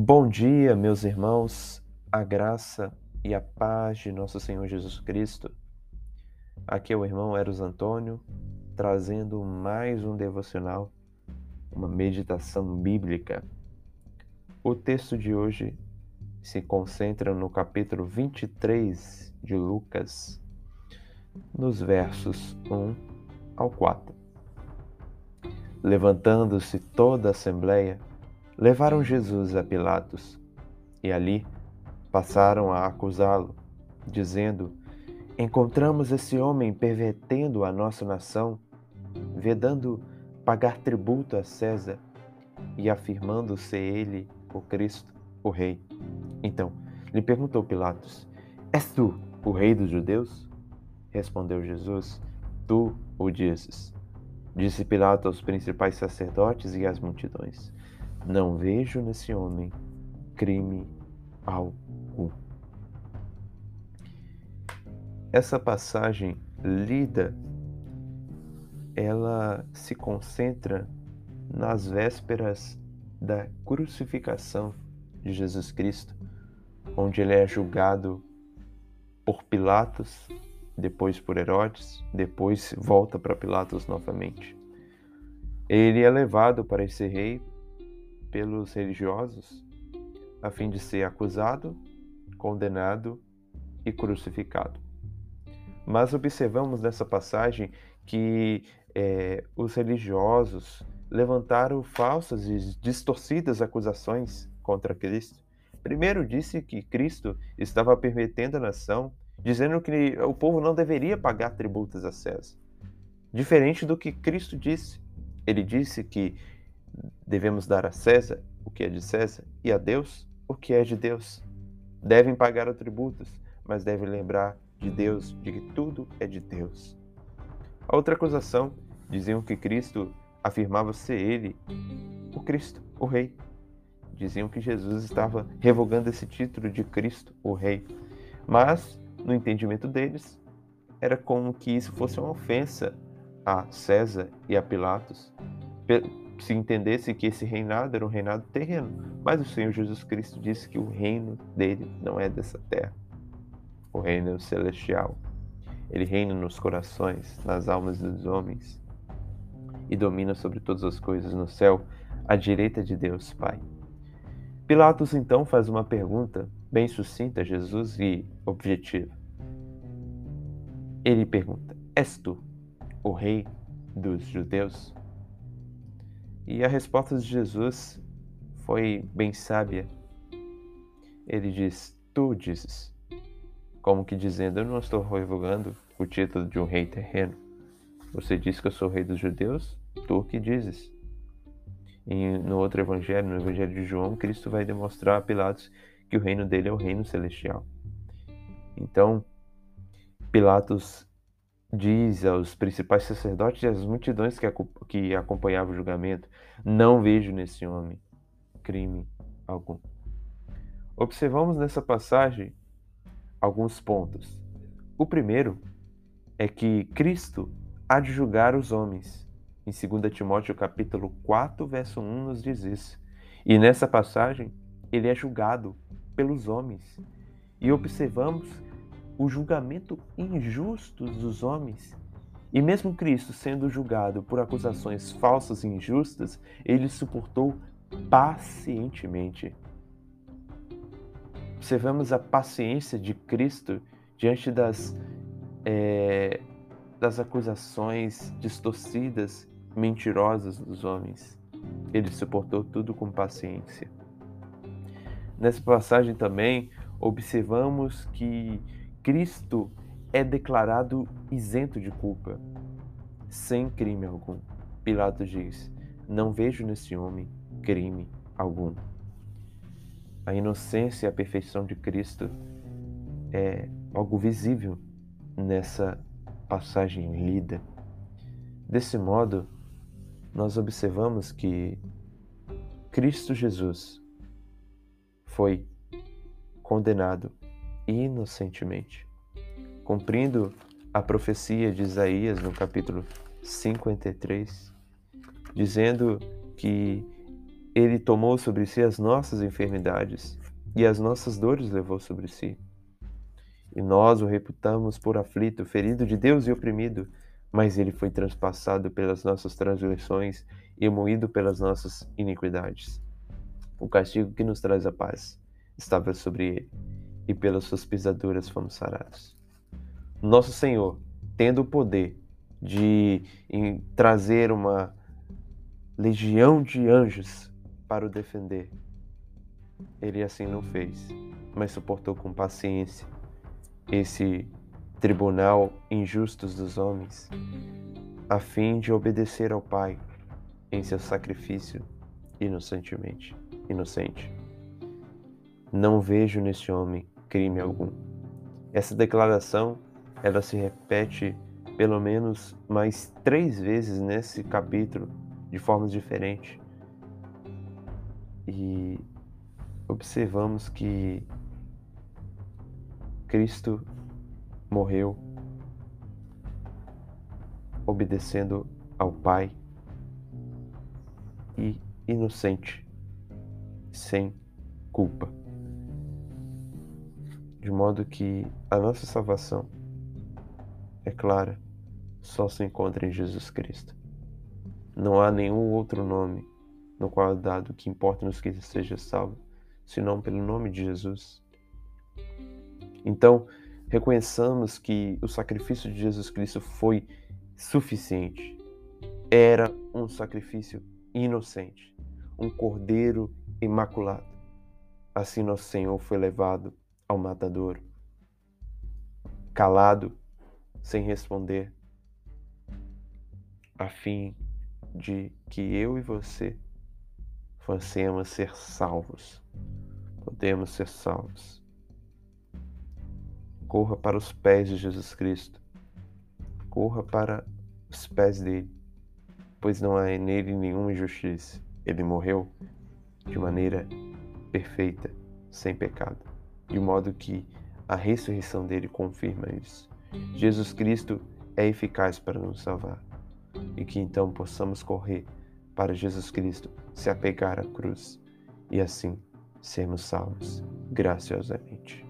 Bom dia, meus irmãos, a graça e a paz de nosso Senhor Jesus Cristo. Aqui é o irmão Eros Antônio, trazendo mais um devocional, uma meditação bíblica. O texto de hoje se concentra no capítulo 23 de Lucas, nos versos 1 ao 4. Levantando-se toda a assembleia, levaram Jesus a Pilatos e ali passaram a acusá-lo, dizendo: Encontramos esse homem pervertendo a nossa nação, vedando pagar tributo a César e afirmando ser ele o Cristo, o Rei. Então lhe perguntou Pilatos: És tu o Rei dos Judeus? Respondeu Jesus: Tu o dizes. Disse Pilatos aos principais sacerdotes e às multidões: Não vejo nesse homem crime algum. Essa passagem lida, ela se concentra nas vésperas da crucificação de Jesus Cristo, onde ele é julgado por Pilatos depois por Herodes, depois volta para Pilatos novamente. Ele é levado para esse rei pelos religiosos, a fim de ser acusado, condenado e crucificado. Mas observamos nessa passagem que é, os religiosos levantaram falsas e distorcidas acusações contra Cristo. Primeiro, disse que Cristo estava permitendo a nação dizendo que o povo não deveria pagar tributos a César. Diferente do que Cristo disse. Ele disse que devemos dar a César o que é de César e a Deus o que é de Deus. Devem pagar os tributos, mas devem lembrar de Deus, de que tudo é de Deus. A outra acusação diziam que Cristo afirmava ser ele, o Cristo, o Rei. Diziam que Jesus estava revogando esse título de Cristo, o Rei. Mas no entendimento deles, era como que isso fosse uma ofensa a César e a Pilatos, se entendesse que esse reinado era um reinado terreno. Mas o Senhor Jesus Cristo disse que o reino dele não é dessa terra, o reino é celestial. Ele reina nos corações, nas almas dos homens e domina sobre todas as coisas no céu, à direita de Deus Pai. Pilatos então faz uma pergunta bem sucinta a Jesus e objetiva. Ele pergunta: És tu o rei dos judeus? E a resposta de Jesus foi bem sábia. Ele diz: Tu dizes. Como que dizendo: Eu não estou revogando o título de um rei terreno. Você diz que eu sou rei dos judeus? Tu que dizes. E no outro evangelho, no evangelho de João, Cristo vai demonstrar a Pilatos que o reino dele é o reino celestial. Então, Pilatos diz aos principais sacerdotes e às multidões que, que acompanhavam o julgamento: Não vejo nesse homem crime algum. Observamos nessa passagem alguns pontos. O primeiro é que Cristo há de julgar os homens em 2 Timóteo capítulo 4, verso 1 nos diz isso. E nessa passagem, ele é julgado pelos homens. E observamos o julgamento injusto dos homens. E mesmo Cristo sendo julgado por acusações falsas e injustas, ele suportou pacientemente. Observamos a paciência de Cristo diante das, é, das acusações distorcidas mentirosas dos homens. Ele suportou tudo com paciência. Nessa passagem também observamos que Cristo é declarado isento de culpa, sem crime algum. Pilatos diz: Não vejo nesse homem crime algum. A inocência e a perfeição de Cristo é algo visível nessa passagem lida. Desse modo, nós observamos que Cristo Jesus foi condenado inocentemente, cumprindo a profecia de Isaías no capítulo 53, dizendo que Ele tomou sobre si as nossas enfermidades e as nossas dores levou sobre si. E nós o reputamos por aflito, ferido de Deus e oprimido, mas ele foi transpassado pelas nossas transgressões e moído pelas nossas iniquidades. O castigo que nos traz a paz estava sobre ele, e pelas suas pisaduras fomos sarados. Nosso Senhor, tendo o poder de trazer uma legião de anjos para o defender, ele assim não fez, mas suportou com paciência esse tribunal injustos dos homens, a fim de obedecer ao Pai em seu sacrifício inocentemente, inocente. Não vejo neste homem crime algum. Essa declaração, ela se repete pelo menos mais três vezes nesse capítulo, de formas diferentes. E observamos que Cristo morreu obedecendo ao Pai e inocente, sem culpa. De modo que a nossa salvação, é clara, só se encontra em Jesus Cristo. Não há nenhum outro nome no qual é dado que importa-nos que seja salvo, senão pelo nome de Jesus. Então, reconheçamos que o sacrifício de Jesus Cristo foi suficiente. Era um sacrifício inocente, um cordeiro imaculado. Assim nosso Senhor foi levado ao matadouro, calado, sem responder, a fim de que eu e você possamos ser salvos. Podemos ser salvos. Corra para os pés de Jesus Cristo. Corra para os pés dele pois não há nele nenhuma injustiça. Ele morreu de maneira perfeita, sem pecado, de modo que a ressurreição dele confirma isso. Jesus Cristo é eficaz para nos salvar e que então possamos correr para Jesus Cristo, se apegar à cruz e assim sermos salvos graciosamente.